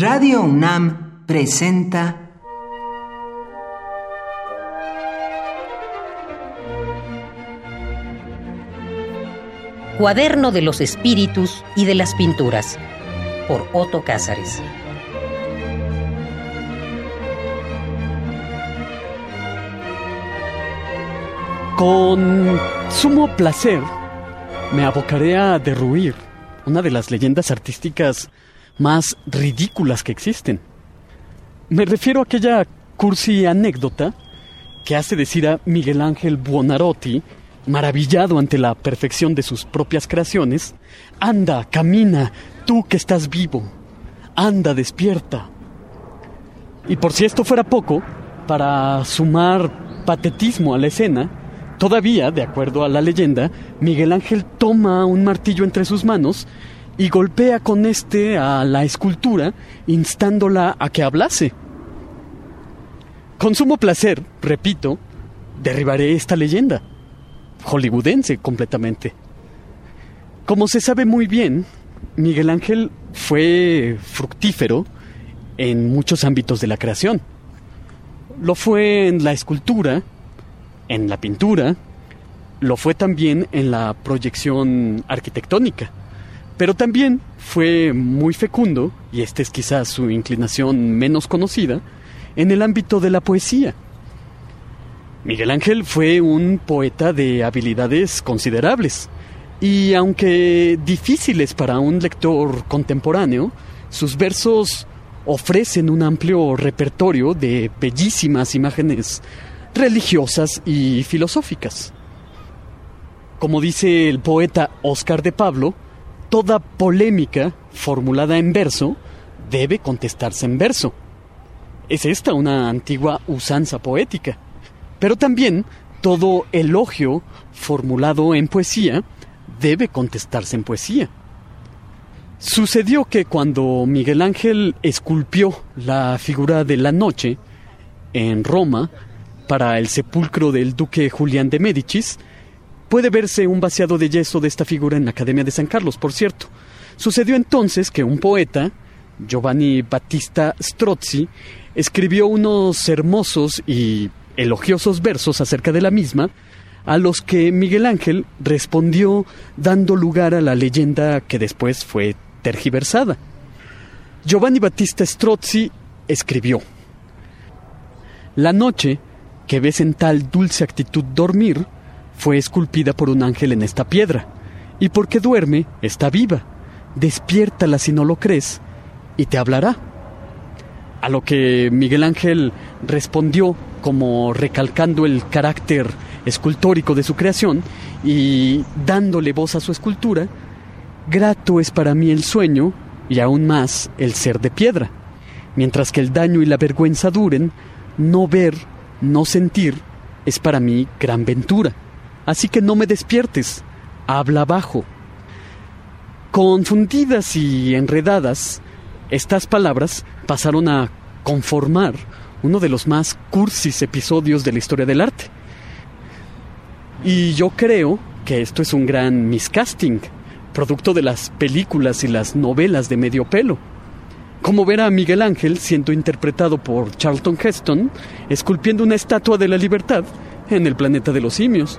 Radio UNAM presenta Cuaderno de los Espíritus y de las Pinturas por Otto Cázares. Con sumo placer me abocaré a derruir una de las leyendas artísticas más ridículas que existen. Me refiero a aquella cursi anécdota que hace decir a Miguel Ángel Buonarroti, maravillado ante la perfección de sus propias creaciones, anda, camina, tú que estás vivo, anda, despierta. Y por si esto fuera poco, para sumar patetismo a la escena, Todavía, de acuerdo a la leyenda, Miguel Ángel toma un martillo entre sus manos y golpea con este a la escultura, instándola a que hablase. Con sumo placer, repito, derribaré esta leyenda, hollywoodense completamente. Como se sabe muy bien, Miguel Ángel fue fructífero en muchos ámbitos de la creación. Lo fue en la escultura, en la pintura, lo fue también en la proyección arquitectónica, pero también fue muy fecundo, y esta es quizás su inclinación menos conocida, en el ámbito de la poesía. Miguel Ángel fue un poeta de habilidades considerables, y aunque difíciles para un lector contemporáneo, sus versos ofrecen un amplio repertorio de bellísimas imágenes religiosas y filosóficas. Como dice el poeta Oscar de Pablo, toda polémica formulada en verso debe contestarse en verso. Es esta una antigua usanza poética. Pero también todo elogio formulado en poesía debe contestarse en poesía. Sucedió que cuando Miguel Ángel esculpió la figura de la noche en Roma, para el sepulcro del duque Julián de Médicis, puede verse un vaciado de yeso de esta figura en la Academia de San Carlos, por cierto. Sucedió entonces que un poeta, Giovanni Battista Strozzi, escribió unos hermosos y elogiosos versos acerca de la misma, a los que Miguel Ángel respondió dando lugar a la leyenda que después fue tergiversada. Giovanni Battista Strozzi escribió, La noche que ves en tal dulce actitud dormir, fue esculpida por un ángel en esta piedra, y porque duerme, está viva. Despiértala si no lo crees, y te hablará. A lo que Miguel Ángel respondió como recalcando el carácter escultórico de su creación y dándole voz a su escultura, grato es para mí el sueño y aún más el ser de piedra. Mientras que el daño y la vergüenza duren, no ver no sentir es para mí gran ventura. Así que no me despiertes, habla bajo. Confundidas y enredadas, estas palabras pasaron a conformar uno de los más cursis episodios de la historia del arte. Y yo creo que esto es un gran miscasting, producto de las películas y las novelas de medio pelo como ver a Miguel Ángel siendo interpretado por Charlton Heston, esculpiendo una estatua de la libertad en el planeta de los simios.